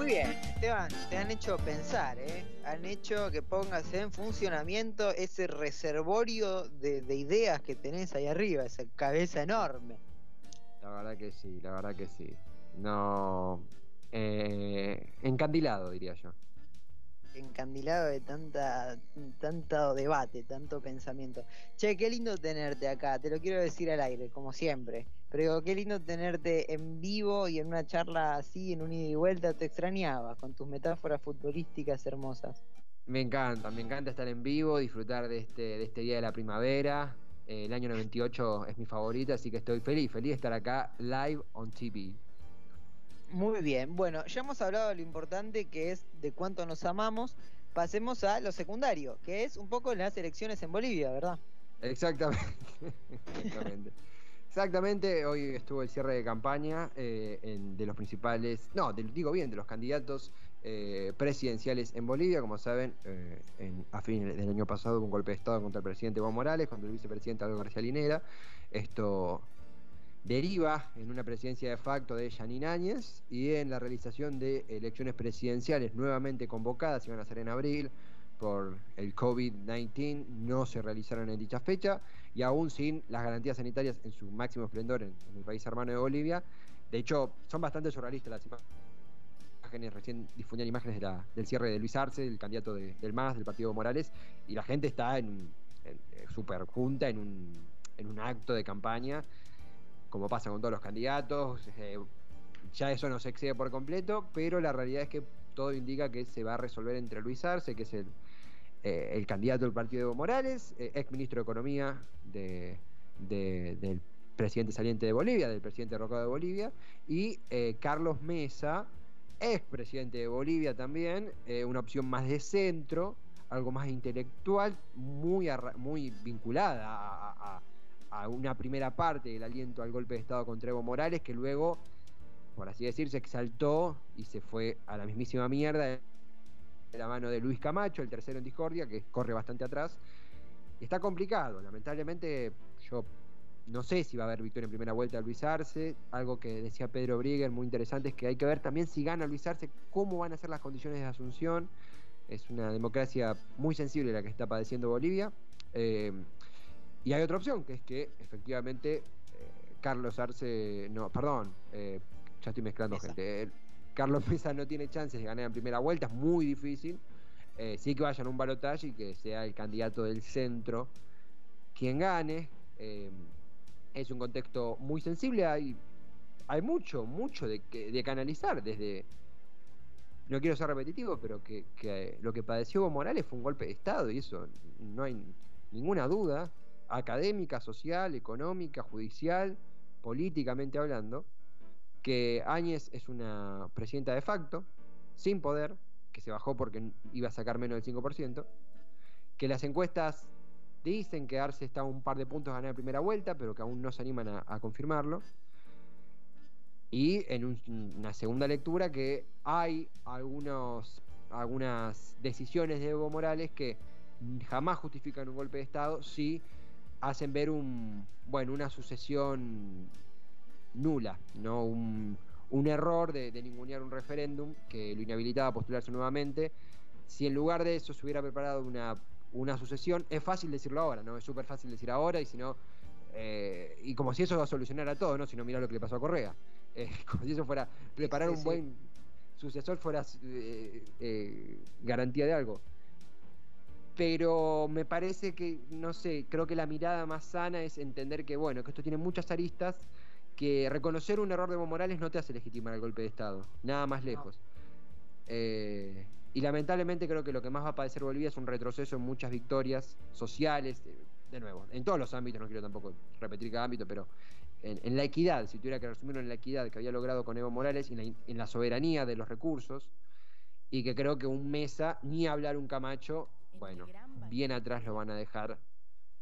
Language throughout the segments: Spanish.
Muy bien, Esteban, te han hecho pensar, ¿eh? Han hecho que pongas en funcionamiento ese reservorio de, de ideas que tenés ahí arriba, esa cabeza enorme. La verdad que sí, la verdad que sí. No. Eh, encandilado, diría yo. Encandilado de tanta, tanto debate, tanto pensamiento. Che, qué lindo tenerte acá, te lo quiero decir al aire, como siempre. Pero digo, qué lindo tenerte en vivo y en una charla así, en un ida y vuelta, te extrañaba, con tus metáforas futbolísticas hermosas. Me encanta, me encanta estar en vivo, disfrutar de este, de este día de la primavera. Eh, el año 98 es mi favorito, así que estoy feliz, feliz de estar acá live on TV. Muy bien, bueno, ya hemos hablado de lo importante que es de cuánto nos amamos. Pasemos a lo secundario, que es un poco las elecciones en Bolivia, ¿verdad? Exactamente. Exactamente. Exactamente, hoy estuvo el cierre de campaña eh, en- de los principales, no, de- digo bien, de los candidatos eh, presidenciales en Bolivia. Como saben, eh, en- a fines del año pasado hubo un golpe de Estado contra el presidente Evo Morales, contra el vicepresidente Aldo García Linera. Esto deriva en una presidencia de facto de Janine Áñez y en la realización de elecciones presidenciales nuevamente convocadas, iban a ser en abril, por el COVID-19 no se realizaron en dicha fecha y aún sin las garantías sanitarias en su máximo esplendor en, el país hermano de Bolivia. De hecho, son bastante surrealistas las imágenes, recién difundían imágenes del cierre de Luis Arce, el candidato de- del MAS, del Partido Morales, y la gente está en, en- eh, super junta, en un, en un acto de campaña, como pasa con todos los candidatos. eh, ya eso no se excede por completo, pero la realidad es que todo indica que se va a resolver entre Luis Arce, que es el, eh, el candidato del partido Evo Morales, eh, ex ministro de Economía de- de- del presidente saliente de Bolivia, del presidente derrocado de Bolivia, y eh, Carlos Mesa, ex presidente de Bolivia también, eh, una opción más de centro, algo más intelectual, muy, muy vinculada a- a una primera parte del aliento al golpe de Estado contra Evo Morales, que luego, por así decir, se exaltó y se fue a la mismísima mierda de la mano de Luis Camacho, el tercero en discordia, que corre bastante atrás. Está complicado, lamentablemente yo no sé si va a haber victoria en primera vuelta de Luis Arce. Algo que decía Pedro Brieger, muy interesante, es que hay que ver también si gana Luis Arce, cómo van a ser las condiciones de Asunción. Es una democracia muy sensible la que está padeciendo Bolivia. Eh, y hay otra opción, que es que efectivamente eh, Carlos Arce, no, perdón, eh, ya estoy mezclando Mesa. gente. Eh, Carlos Mesa no tiene chances de ganar en primera vuelta, es muy difícil. Eh, sí que vayan a un balotaje y que sea el candidato del centro quien gane. Eh, es un contexto muy sensible, hay, hay mucho, mucho de, que, de canalizar desde... No quiero ser repetitivo, pero que, que lo que padeció Evo Morales fue un golpe de Estado y eso no hay ninguna duda, académica, social, económica, judicial, políticamente hablando, que Áñez es una presidenta de facto, sin poder, que se bajó porque iba a sacar menos del 5%, que las encuestas dicen que Arce está a un par de puntos de ganar en primera vuelta, pero que aún no se animan a, a confirmarlo. Y en un- una segunda lectura que hay algunos, algunas decisiones de Evo Morales que jamás justifican un golpe de Estado, sí hacen ver un, bueno, una sucesión nula, ¿no? Un, un error de, de ningunear un referéndum que lo inhabilitaba a postularse nuevamente. Si en lugar de eso se hubiera preparado una, una sucesión, es fácil decirlo ahora, ¿no? Es súper fácil decir ahora y si no. eh, y como si eso va a solucionar a todo, ¿no? Si no, mira lo que le pasó a Correa. Eh, como si eso fuera. Preparar sí, un buen sucesor fuera eh, garantía de algo. Pero me parece que, no sé, creo que la mirada más sana es entender que, bueno, que esto tiene muchas aristas, que reconocer un error de Evo Morales no te hace legitimar el golpe de Estado, nada más lejos. Eh, y lamentablemente creo que lo que más va a padecer Bolivia es un retroceso en muchas victorias sociales, de nuevo, en todos los ámbitos, no quiero tampoco repetir cada ámbito, pero en, en la equidad, si tuviera que resumirlo en la equidad que había logrado con Evo Morales y en la, en la soberanía de los recursos, y que creo que un Mesa, ni hablar un Camacho, bueno, bien atrás lo van a dejar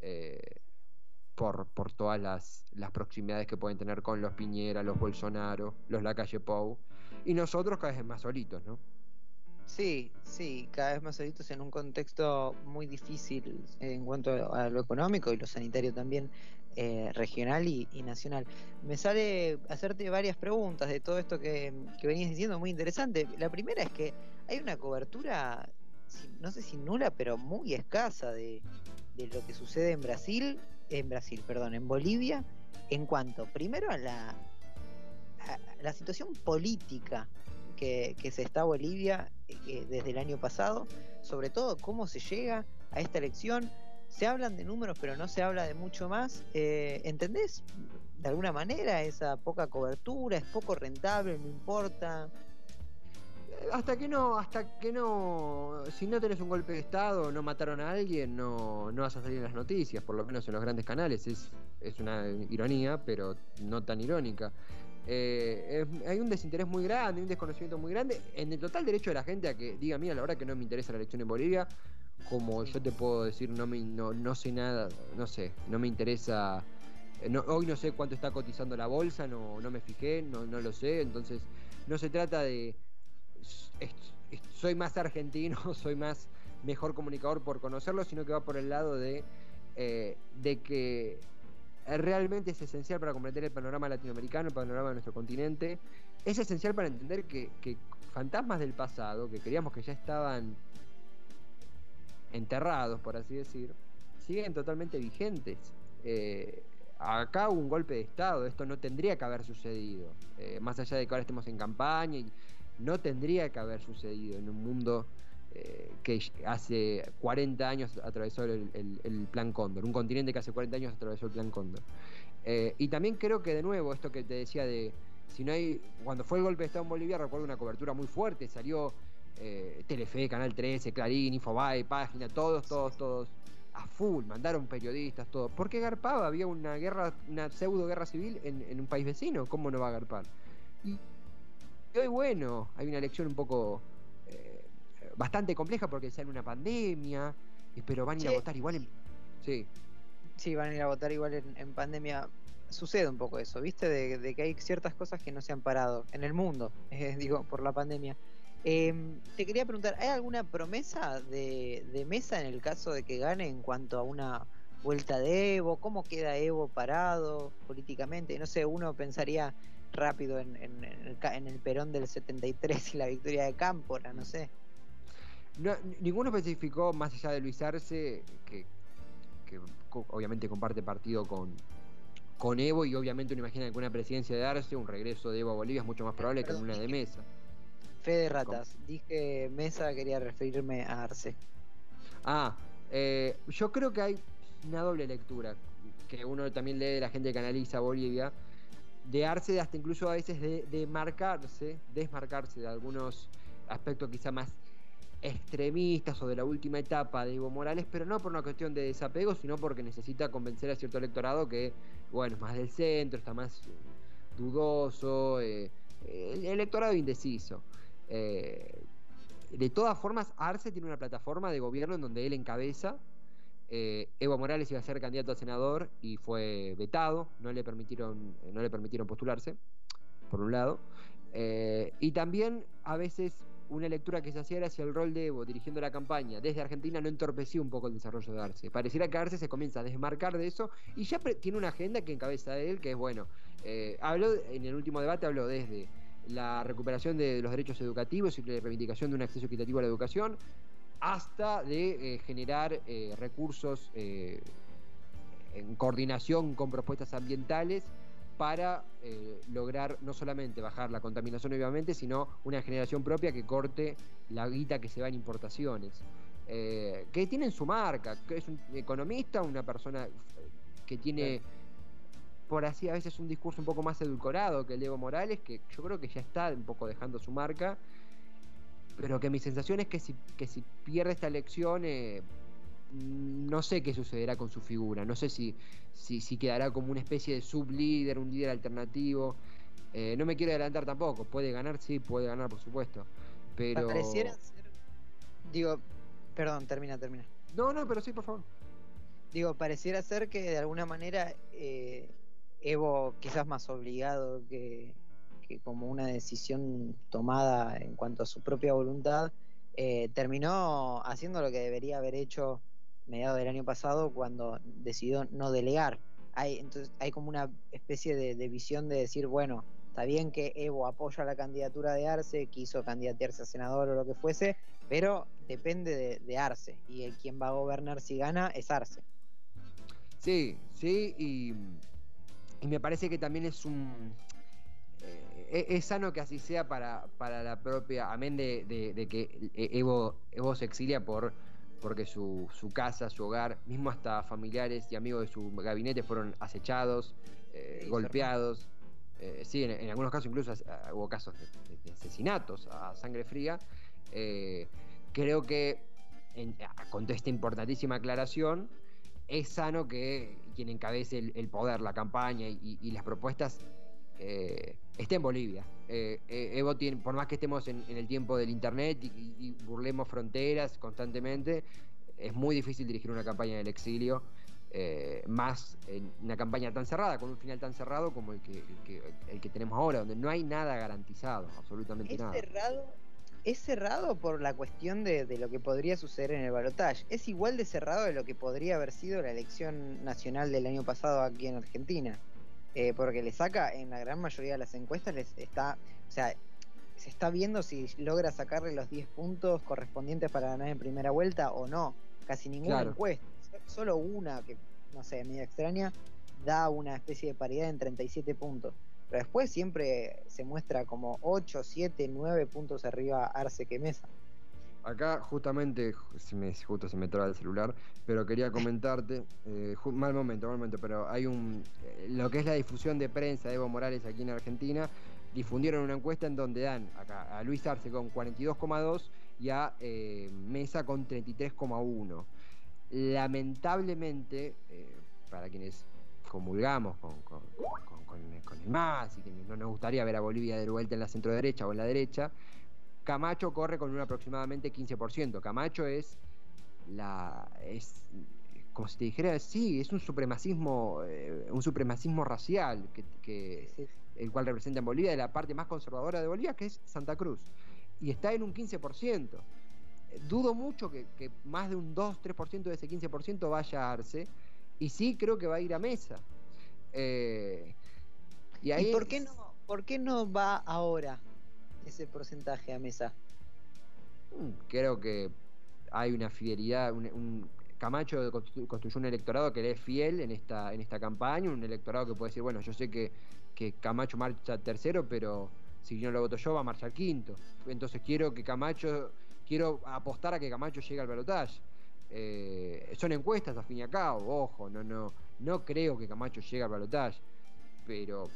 eh, por, por todas las, las proximidades que pueden tener con los Piñera, los Bolsonaro, los Lacalle Pou, y nosotros cada vez más solitos, ¿no? Sí, sí, cada vez más solitos en un contexto muy difícil en cuanto a lo económico y lo sanitario también eh, regional y, nacional. Me sale hacerte varias preguntas de todo esto que, que venías diciendo, muy interesante. La primera es que hay una cobertura, no sé si nula, pero muy escasa de, de lo que sucede en Brasil, en Brasil, perdón, en Bolivia, en cuanto primero a la, la situación política que, se está Bolivia eh, desde el año pasado, sobre todo cómo se llega a esta elección. Se hablan de números, pero no se habla de mucho más. Eh, ¿Entendés de alguna manera esa poca cobertura? ¿Es poco rentable? ¿No importa? Hasta que no, hasta que no, si no tenés un golpe de estado, no mataron a alguien, no, no vas a salir en las noticias, por lo menos en los grandes canales. Es, es una ironía, pero no tan irónica. Eh, hay un desinterés muy grande, un desconocimiento muy grande en el total derecho de la gente a que diga, mira, la verdad que no me interesa la elección en Bolivia, como yo te puedo decir, no, me, no, no sé nada, no sé, no me interesa, eh, hoy no sé cuánto está cotizando la bolsa, no, no me fijé, no, no lo sé, entonces no se trata de, soy más argentino, soy más mejor comunicador por conocerlo, sino que va por el lado de, eh, de que realmente es esencial para comprender el panorama latinoamericano, el panorama de nuestro continente. Es esencial para entender que, fantasmas del pasado, que creíamos que ya estaban enterrados, por así decir, siguen totalmente vigentes. Eh, acá hubo un golpe de Estado, esto no tendría que haber sucedido. Eh, más allá de que ahora estemos en campaña, no tendría que haber sucedido en un mundo eh, que hace 40 años atravesó el, Plan Cóndor, un continente que hace 40 años atravesó el Plan Cóndor. Eh, y también creo que de nuevo, esto que te decía de, si no hay, cuando fue el golpe de Estado en Bolivia, recuerdo una cobertura muy fuerte, salió eh, Telefe, Canal 13, Clarín, Infobae, Página, todos, todos, todos, a full, mandaron periodistas, todo. Porque garpaba, había una guerra, una pseudo guerra civil en, un país vecino, ¿cómo no va a garpar? Y hoy, bueno, hay una elección un poco bastante compleja porque sale una pandemia, pero van a ir a votar igual en... Sí. Sí, van a ir a votar igual en, pandemia. Sucede un poco eso, ¿viste? De, que hay ciertas cosas que no se han parado en el mundo, eh, digo, por la pandemia. Em, te quería preguntar, ¿hay alguna promesa de, mesa en el caso de que gane en cuanto a una vuelta de Evo? ¿Cómo queda Evo parado políticamente? No sé, uno pensaría rápido en, en, el, en el Perón del 73 y la victoria de Cámpora, no sé ninguno especificó, más allá de Luis Arce, que, obviamente comparte partido con, con Evo y obviamente uno imagina que una presidencia de Arce, un regreso de Evo a Bolivia es mucho más probable que una de Mesa. Fe de ratas, dije Mesa, quería referirme a Arce. Ah, eh, yo creo que hay una doble lectura que uno también lee de la gente que analiza Bolivia, de Arce hasta incluso a veces de, de marcarse, desmarcarse de algunos aspectos quizá más extremistas o de la última etapa de Evo Morales, pero no por una cuestión de desapego, sino porque necesita convencer a cierto electorado que, bueno, es más del centro, está más dudoso, eh, el electorado indeciso. Eh, de todas formas, Arce tiene una plataforma de gobierno en donde él encabeza. Eh, Evo Morales iba a ser candidato a senador y fue vetado, no le permitieron, no le permitieron postularse, por un lado. y también a veces una lectura que se hacía era hacia el rol de Evo dirigiendo la campaña desde Argentina no entorpeció un poco el desarrollo de Arce. Pareciera que Arce se comienza a desmarcar de eso y ya tiene una agenda que encabeza él, que es bueno. Eh, habló, en el último debate habló desde la recuperación de los derechos educativos y la reivindicación de un acceso equitativo a la educación, hasta de eh, generar eh, recursos en coordinación con propuestas ambientales para eh, lograr no solamente bajar la contaminación obviamente, sino una generación propia que corte la guita que se va en importaciones. Eh, que tienen su marca, que es un economista, una persona que tiene, por así a veces, un discurso un poco más edulcorado que el de Evo Morales, que yo creo que ya está un poco dejando su marca, pero que mi sensación es que si, que si pierde esta elección... Eh, no sé qué sucederá con su figura, no sé si, si, quedará como una especie de sublíder, un líder alternativo. Eh, no me quiero adelantar tampoco, puede ganar, sí, puede ganar, por supuesto. Pero. Pareciera ser. Digo, perdón, termina, termina. No, no, pero sí, por favor. Digo, pareciera ser que de alguna manera eh, Evo, quizás más obligado que, que como una decisión tomada en cuanto a su propia voluntad, eh, terminó haciendo lo que debería haber hecho mediados del año pasado cuando decidió no delegar. Hay, entonces, hay como una especie de, visión de decir, bueno, está bien que Evo apoya la candidatura de Arce, quiso candidatearse a senador o lo que fuese, pero depende de, Arce y el quien va a gobernar si gana es Arce. Sí, sí, y, me parece que también es un... Eh, es, sano que así sea para, para la propia, amén de, de, que Evo, Evo se exilia por porque su, su, casa, su hogar, mismo hasta familiares y amigos de su gabinete fueron acechados, eh, golpeados. Eh, sí, en, algunos casos incluso hubo casos de, asesinatos a sangre fría. Eh, creo que con toda esta importantísima aclaración, es sano que quien encabece el, poder, la campaña y, las propuestas esté en Bolivia. Evo tiene, por más que estemos en, el tiempo del internet y, burlemos fronteras constantemente, es muy difícil dirigir una campaña del exilio. más en una campaña tan cerrada, con un final tan cerrado como el que, el que, tenemos ahora, donde no hay nada garantizado, absolutamente nada. Cerrado es cerrado por la cuestión de, lo que podría suceder en el balotaje. Es igual de cerrado de lo que podría haber sido la elección nacional del año pasado aquí en Argentina. Eh, porque le saca, en la gran mayoría de las encuestas, les está, o sea, se está viendo si logra sacarle los 10 puntos correspondientes para ganar en primera vuelta o no. Casi ninguna encuesta, solo una, que no sé, media extraña, da una especie de paridad en 37 puntos. Pero después siempre se muestra como 8, 7, 9 puntos arriba Arce que Mesa. Acá justamente, se me, justo se me traba el celular, pero quería comentarte, eh, mal momento, mal momento, pero hay un, eh, lo que es la difusión de prensa de Evo Morales aquí en Argentina, difundieron una encuesta en donde dan acá a Luis Arce con 42,2 y a eh, Mesa con 33,1. Lamentablemente, para quienes comulgamos con, con, el MAS y que no nos gustaría ver a Bolivia de vuelta en la centro derecha o en la derecha, Camacho corre con un aproximadamente 15%. Camacho es la es como si te dijera, sí, es un supremacismo eh, un supremacismo racial que, el cual representa en Bolivia de la parte más conservadora de Bolivia, que es Santa Cruz. Y está en un 15%. Dudo mucho que, más de un 2-3% de ese 15% vaya a Arce. Y sí creo que va a ir a Mesa. Eh, y, ahí por, qué no, por qué no va ahora ese porcentaje a mesa? Mm, creo que hay una fidelidad, un, Camacho construyó un electorado que le es fiel en esta, en esta campaña, un electorado que puede decir, bueno, yo sé que, que Camacho marcha tercero, pero si no lo voto yo va a marchar quinto. Entonces quiero que Camacho, quiero apostar a que Camacho llegue al balotaje. Eh, son encuestas a fin y a cabo, ojo, no, no, no creo que Camacho llegue al balotaje, pero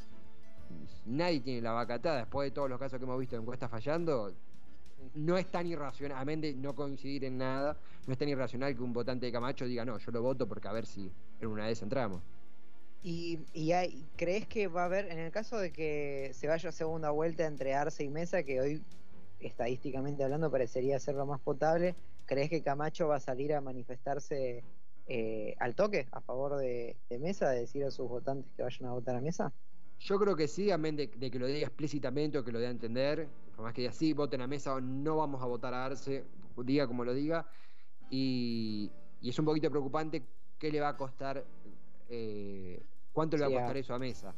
nadie tiene la vacatada, después de todos los casos que hemos visto de encuestas fallando, no es tan irracional, a de no coincidir en nada, no es tan irracional que un votante de Camacho diga, no, yo lo voto porque a ver si en una vez entramos. ¿Y, y hay, crees que va a haber, en el caso de que se vaya a segunda vuelta entre Arce y Mesa, que hoy estadísticamente hablando parecería ser lo más potable, ¿crees que Camacho va a salir a manifestarse eh, al toque a favor de, de Mesa, de decir a sus votantes que vayan a votar a Mesa? Yo creo que sí, amén de, que lo diga explícitamente o que lo dé a entender. Por más que diga sí, voten a mesa o no vamos a votar a Arce, diga como lo diga. Y, es un poquito preocupante qué le va a costar, eh, cuánto le va a costar eso a mesa.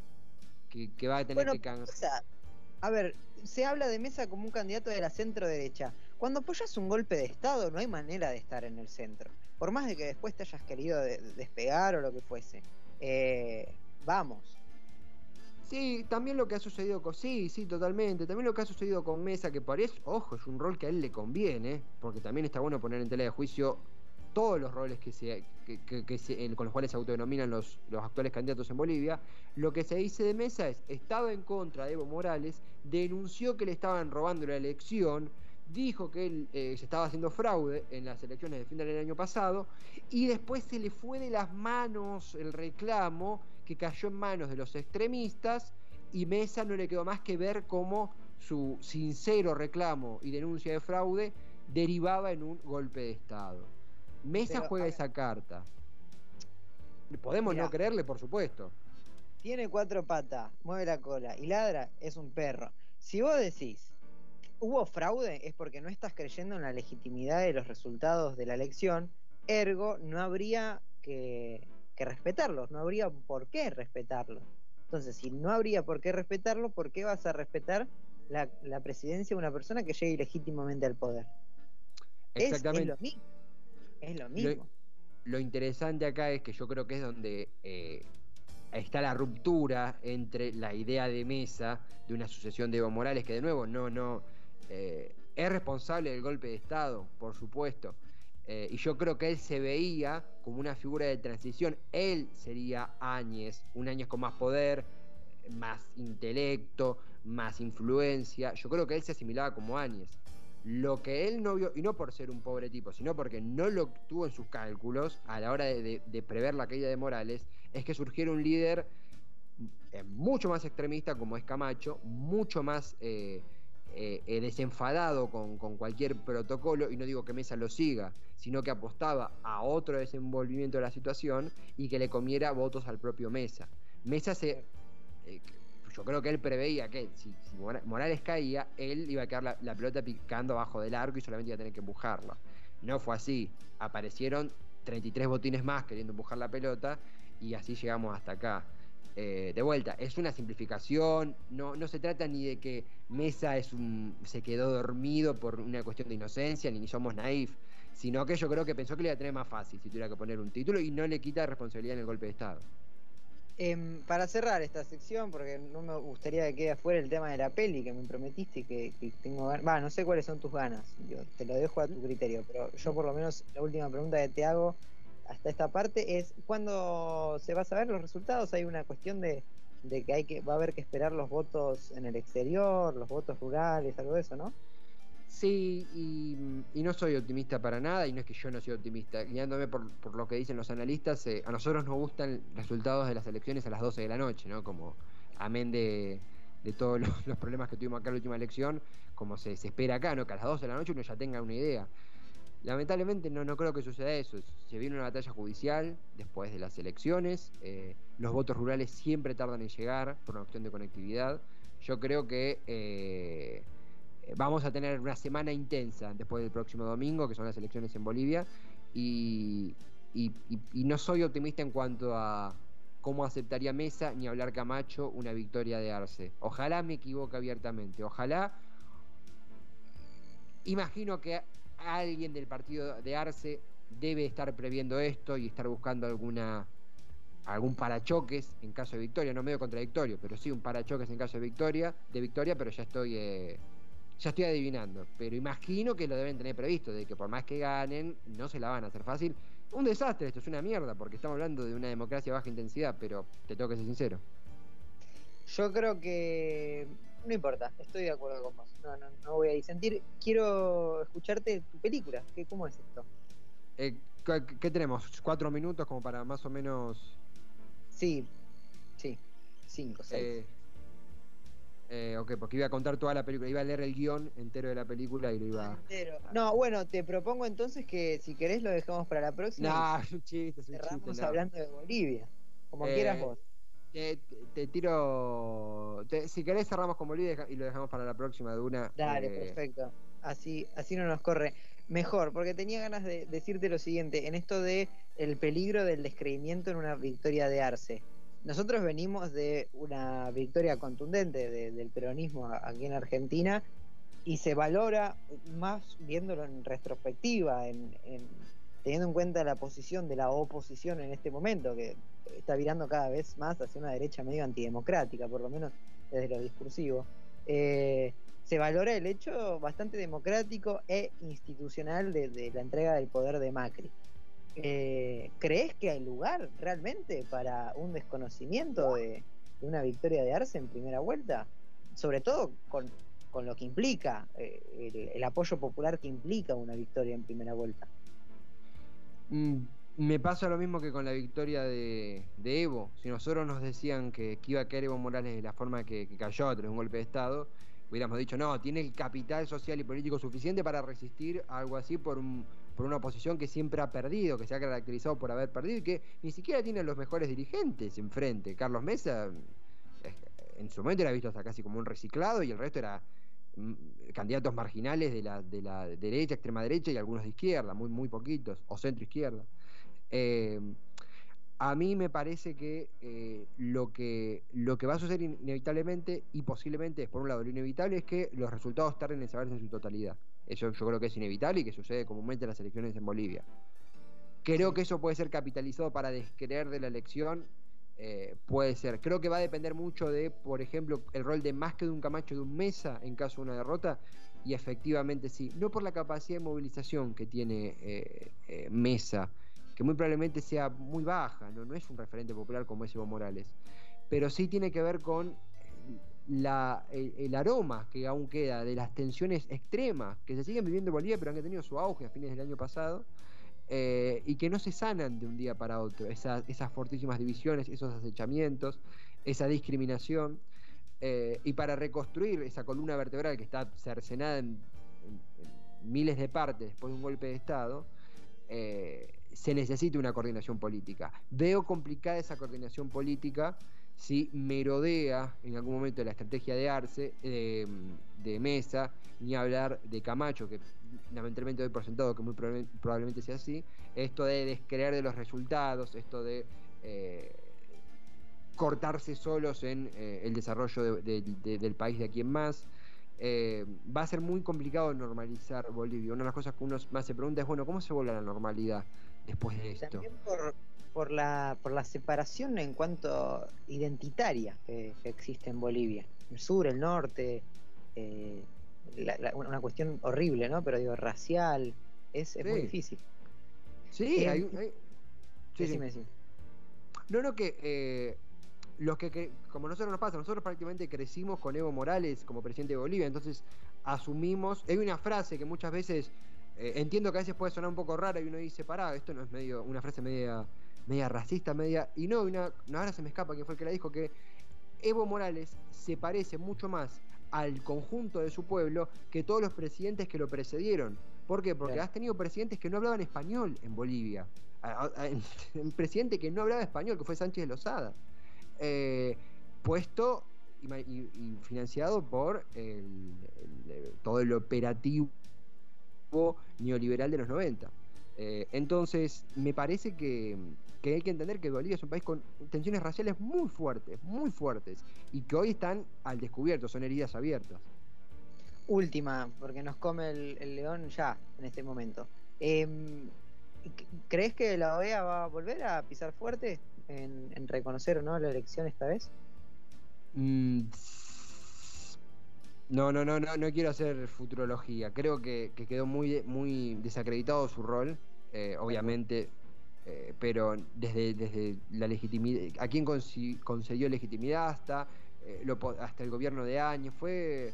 Que, va a tener que cansar. A ver, se habla de mesa como un candidato de la centro derecha. Cuando apoyas un golpe de Estado, no hay manera de estar en el centro. Por más de que después te hayas querido despegar o lo que fuese. Eh, vamos, Sí, también lo que ha sucedido con. Sí, sí, totalmente. También lo que ha sucedido con Mesa, que parece. Ojo, es un rol que a él le conviene, porque también está bueno poner en tela de juicio todos los roles que se, que, con los cuales se autodenominan los, los actuales candidatos en Bolivia. Lo que se dice de Mesa es: estaba en contra de Evo Morales, denunció que le estaban robando la elección dijo que él eh, se estaba haciendo fraude en las elecciones de fin del año pasado y después se le fue de las manos el reclamo que cayó en manos de los extremistas y Mesa no le quedó más que ver cómo su sincero reclamo y denuncia de fraude derivaba en un golpe de Estado. Mesa juega esa carta. Podemos no creerle, por supuesto. Tiene cuatro patas, mueve la cola y ladra, es un perro. Si vos decís, hubo fraude es porque no estás creyendo en la legitimidad de los resultados de la elección, ergo no habría que, respetarlos, no habría por qué respetarlos. Entonces, si no habría por qué respetarlo, ¿por qué vas a respetar la, presidencia de una persona que llegue ilegítimamente al poder? Exactamente. Es, lo mismo. Es lo mismo. Lo, interesante acá es que yo creo que es donde eh, está la ruptura entre la idea de mesa de una sucesión de Evo Morales, que de nuevo no, no, eh, es responsable del golpe de Estado, por supuesto. Eh, y yo creo que él se veía como una figura de transición. Él sería Áñez, un Áñez con más poder, más intelecto, más influencia. Yo creo que él se asimilaba como Áñez. Lo que él no vio, y no por ser un pobre tipo, sino porque no lo tuvo en sus cálculos a la hora de, prever la caída de Morales, es que surgiera un líder eh, mucho más extremista como es Camacho, mucho más eh, eh, desenfadado con, cualquier protocolo, y no digo que Mesa lo siga, sino que apostaba a otro desenvolvimiento de la situación y que le comiera votos al propio Mesa. Mesa se... yo creo que él preveía que si, Morales caía, él iba a quedar la, la, pelota picando abajo del arco y solamente iba a tener que empujarla. No fue así. Aparecieron 33 botines más queriendo empujar la pelota y así llegamos hasta acá. Eh, de vuelta, es una simplificación, no, no se trata ni de que Mesa es un, se quedó dormido por una cuestión de inocencia, ni, somos naif, sino que yo creo que pensó que le iba a tener más fácil si tuviera que poner un título y no le quita responsabilidad en el golpe de Estado. Em, para cerrar esta sección, porque no me gustaría que quede afuera el tema de la peli que me prometiste que, que tengo Va, no sé cuáles son tus ganas, yo te lo dejo a tu criterio, pero yo por lo menos la última pregunta que te hago hasta esta parte es cuándo se va a saber los resultados. Hay una cuestión de, que hay que va a haber que esperar los votos en el exterior, los votos rurales, algo de eso, ¿no? Sí, y, no soy optimista para nada, y no es que yo no soy optimista. Guiándome por, por lo que dicen los analistas, eh, a nosotros nos gustan resultados de las elecciones a las 12 de la noche, ¿no? Como amén de, de todos los, problemas que tuvimos acá en la última elección, como se, se espera acá, ¿no? Que a las 12 de la noche uno ya tenga una idea. Lamentablemente no, no creo que suceda eso. Se viene una batalla judicial después de las elecciones. Eh, los votos rurales siempre tardan en llegar por una cuestión de conectividad. Yo creo que eh, vamos a tener una semana intensa después del próximo domingo, que son las elecciones en Bolivia. Y, no soy optimista en cuanto a cómo aceptaría Mesa ni hablar Camacho una victoria de Arce. Ojalá me equivoque abiertamente. Ojalá. Imagino que alguien del partido de Arce debe estar previendo esto y estar buscando alguna algún parachoques en caso de victoria, no medio contradictorio, pero sí un parachoques en caso de victoria, de victoria, pero ya estoy eh, ya estoy adivinando, pero imagino que lo deben tener previsto, de que por más que ganen, no se la van a hacer fácil. Un desastre, esto es una mierda, porque estamos hablando de una democracia baja intensidad, pero te tengo que ser sincero. Yo creo que no importa, estoy de acuerdo con vos. No, no, no voy a disentir. Quiero escucharte tu película. ¿Qué, ¿Cómo es esto? Eh, ¿qué, tenemos? ¿Cuatro minutos como para más o menos...? Sí, sí, cinco, seis. Eh, eh, ok, porque iba a contar toda la película, iba a leer el guion entero de la película y lo iba a... No, bueno, te propongo entonces que si querés lo dejamos para la próxima. No, es un chiste, es un chiste. hablando de Bolivia, como quieras vos. Te, tiro. si querés, cerramos con Bolivia y lo dejamos para la próxima de una. Dale, eh, perfecto. Así, así no nos corre. Mejor, porque tenía ganas de decirte lo siguiente: en esto de el peligro del descreimiento en una victoria de Arce. Nosotros venimos de una victoria contundente del peronismo aquí en Argentina y se valora más viéndolo en retrospectiva, en teniendo en cuenta la posición de la oposición en este momento, que está virando cada vez más hacia una derecha medio antidemocrática, por lo menos desde lo discursivo, eh, se valora el hecho bastante democrático e institucional de, la entrega del poder de Macri. Eh, ¿Crees que hay lugar realmente para un desconocimiento de, una victoria de Arce en primera vuelta? Sobre todo con, lo que implica, eh, el apoyo popular que implica una victoria en primera vuelta. Mm, me pasa lo mismo que con la victoria de, Evo. Si nosotros nos decían que, iba a caer Evo Morales de la forma que, cayó tras un golpe de Estado, hubiéramos dicho, no, tiene el capital social y político suficiente para resistir algo así por, por una oposición que siempre ha perdido, que se ha caracterizado por haber perdido y que ni siquiera tiene los mejores dirigentes enfrente. Carlos Mesa en su momento era visto hasta casi como un reciclado y el resto era candidatos marginales de la, de la derecha, extrema derecha y algunos de izquierda, muy, muy poquitos, o centro izquierda. Eh, a mí me parece que, eh, lo que lo que va a suceder inevitablemente y posiblemente es por un lado lo inevitable es que los resultados tarden en saberse en su totalidad. Eso yo creo que es inevitable y que sucede comúnmente en las elecciones en Bolivia. Creo que eso puede ser capitalizado para descreer de la elección. Eh, puede ser. Creo que va a depender mucho de, por ejemplo, el rol de más que de un Camacho de un Mesa en caso de una derrota. Y efectivamente sí. No por la capacidad de movilización que tiene eh, Mesa que muy probablemente sea muy baja, no, no es un referente popular como es Evo Morales, pero sí tiene que ver con la, el, aroma que aún queda de las tensiones extremas que se siguen viviendo en Bolivia, pero han tenido su auge a fines del año pasado, eh, y que no se sanan de un día para otro, esas, fortísimas divisiones, esos acechamientos, esa discriminación, eh, y para reconstruir esa columna vertebral que está cercenada en, miles de partes después de un golpe de Estado, eh, se necesita una coordinación política. Veo complicada esa coordinación política si merodea en algún momento la estrategia de Arce, de Mesa, ni hablar de Camacho, que lamentablemente doy por sentado que muy probablemente, sea así, esto de descreer de los resultados, esto de eh, cortarse solos en eh, el desarrollo del país de aquí en más. Eh, va a ser muy complicado normalizar Bolivia. Una de las cosas que uno más se pregunta es, bueno, ¿cómo se vuelve a la normalidad? después de esto. La, por la separación en cuanto identitaria que, existe en Bolivia. El sur, el norte, eh, una cuestión horrible, ¿no? Pero digo, racial, es, muy difícil. Sí, eh, hay, Sí, sí. No, no, que eh, los que, como nosotros nos pasa, nosotros prácticamente crecimos con Evo Morales como presidente de Bolivia, entonces asumimos, hay una frase que muchas veces eh, entiendo que a veces puede sonar un poco rara y uno dice, pará, esto no es medio una frase media, media racista, media. Y no, una, ahora se me escapa quién fue el que la dijo, que Evo Morales se parece mucho más al conjunto de su pueblo que todos los presidentes que lo precedieron. ¿Por qué? Porque has tenido presidentes que no hablaban español en Bolivia. Un presidente que no hablaba español, que fue Sánchez Lozada. Eh, puesto y, financiado por todo el operativo neoliberal de los 90. Eh, entonces, me parece que, hay que entender que Bolivia es un país con tensiones raciales muy fuertes, muy fuertes, y que hoy están al descubierto, son heridas abiertas. Última, porque nos come el, león ya, en este momento. Em, ¿Crees que la OEA va a volver a pisar fuerte en, reconocer o no la elección esta vez? Mm, no, no, no, no, no quiero hacer futurología. Creo que, quedó muy, muy desacreditado su rol, eh, obviamente, eh, pero desde, desde la legitimidad, a quién concedió legitimidad hasta, eh, hasta el gobierno de años, fue,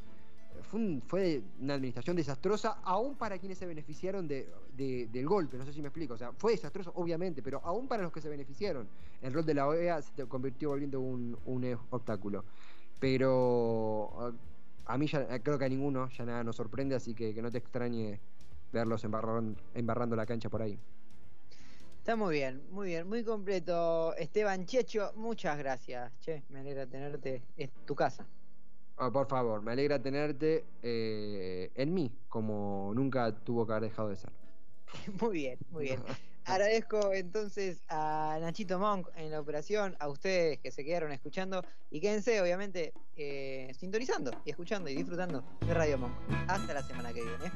fue, una administración desastrosa, aún para quienes se beneficiaron de, del golpe, no sé si me explico, o sea, fue desastroso, obviamente, pero aún para los que se beneficiaron, el rol de la OEA se convirtió volviendo un, un obstáculo. Pero a mí ya, creo que a ninguno ya nada nos sorprende, así que que no te extrañe verlos embarrando, la cancha por ahí. Está muy bien, muy bien, muy completo. Esteban Checho, muchas gracias. Che, me alegra tenerte en tu casa. Oh, por favor, me alegra tenerte eh, en mí, como nunca tuvo que haber dejado de ser. muy bien, muy bien. Agradezco entonces a Nachito Monk en la operación, a ustedes que se quedaron escuchando y quédense obviamente eh, sintonizando y escuchando y disfrutando de Radio Monk. Hasta la semana que viene.